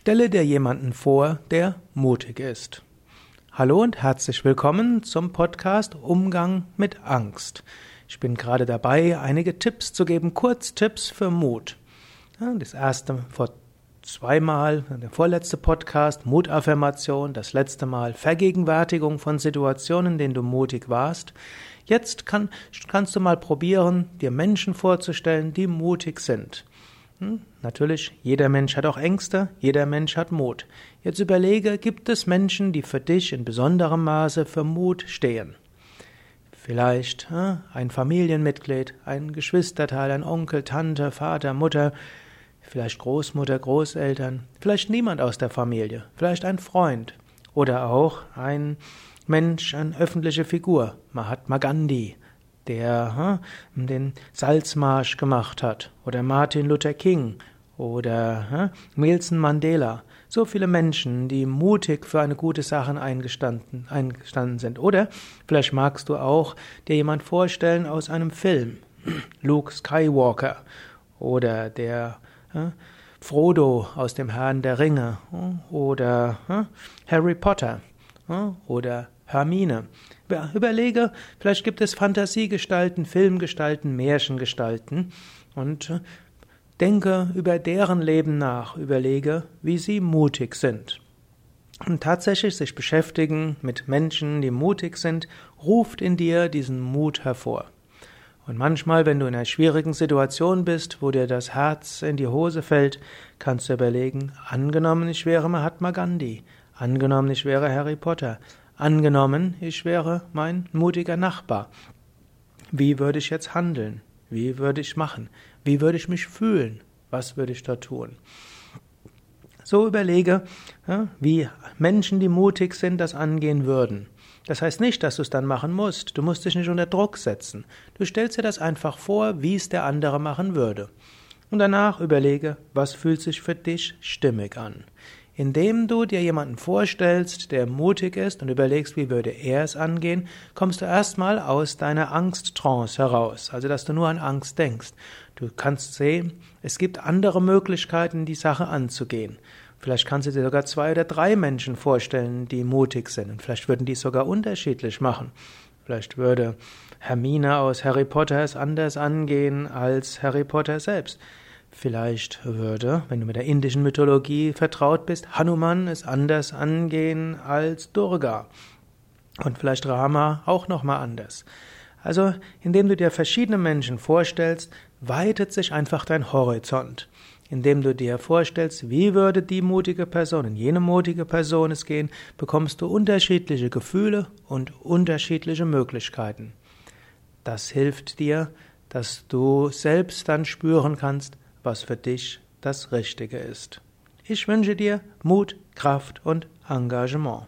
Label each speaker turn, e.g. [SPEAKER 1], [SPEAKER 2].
[SPEAKER 1] Stelle dir jemanden vor, der mutig ist. Hallo und herzlich willkommen zum Podcast Umgang mit Angst. Ich bin gerade dabei, einige Tipps zu geben, Kurztipps für Mut. Das erste vor zweimal, der vorletzte Podcast, Mutaffirmation, das letzte Mal Vergegenwärtigung von Situationen, in denen du mutig warst. Jetzt kann, kannst du mal probieren, dir Menschen vorzustellen, die mutig sind. Hm? Natürlich, jeder Mensch hat auch Ängste, jeder Mensch hat Mut. Jetzt überlege, gibt es Menschen, die für dich in besonderem Maße für Mut stehen? Vielleicht hm, ein Familienmitglied, ein Geschwisterteil, ein Onkel, Tante, Vater, Mutter, vielleicht Großmutter, Großeltern, vielleicht niemand aus der Familie, vielleicht ein Freund oder auch ein Mensch, eine öffentliche Figur, Mahatma Gandhi, der hm, den Salzmarsch gemacht hat, oder Martin Luther King oder hm, Nelson Mandela. So viele Menschen, die mutig für eine gute Sache eingestanden, eingestanden sind. Oder vielleicht magst du auch dir jemand vorstellen aus einem Film. Luke Skywalker oder der hm, Frodo aus dem Herrn der Ringe oder Harry Potter oder Hermine. Überlege, vielleicht gibt es Fantasiegestalten, Filmgestalten, Märchengestalten und äh, denke über deren Leben nach, überlege, wie sie mutig sind. Und tatsächlich sich beschäftigen mit Menschen, die mutig sind, ruft in dir diesen Mut hervor. Und manchmal, wenn du in einer schwierigen Situation bist, wo dir das Herz in die Hose fällt, kannst du überlegen, angenommen ich wäre Mahatma Gandhi, angenommen ich wäre Harry Potter, Angenommen, ich wäre mein mutiger Nachbar. Wie würde ich jetzt handeln? Wie würde ich machen? Wie würde ich mich fühlen? Was würde ich da tun? So überlege, wie Menschen, die mutig sind, das angehen würden. Das heißt nicht, dass du es dann machen musst. Du musst dich nicht unter Druck setzen. Du stellst dir das einfach vor, wie es der andere machen würde. Und danach überlege, was fühlt sich für dich stimmig an. Indem du dir jemanden vorstellst, der mutig ist und überlegst, wie würde er es angehen, kommst du erstmal aus deiner Angsttrance heraus, also dass du nur an Angst denkst. Du kannst sehen, es gibt andere Möglichkeiten, die Sache anzugehen. Vielleicht kannst du dir sogar zwei oder drei Menschen vorstellen, die mutig sind. Und vielleicht würden die es sogar unterschiedlich machen. Vielleicht würde Hermine aus Harry Potter es anders angehen als Harry Potter selbst. Vielleicht würde, wenn du mit der indischen Mythologie vertraut bist, Hanuman es anders angehen als Durga. Und vielleicht Rama auch nochmal anders. Also, indem du dir verschiedene Menschen vorstellst, weitet sich einfach dein Horizont. Indem du dir vorstellst, wie würde die mutige Person in jene mutige Person es gehen, bekommst du unterschiedliche Gefühle und unterschiedliche Möglichkeiten. Das hilft dir, dass du selbst dann spüren kannst, was für dich das Richtige ist. Ich wünsche dir Mut, Kraft und Engagement.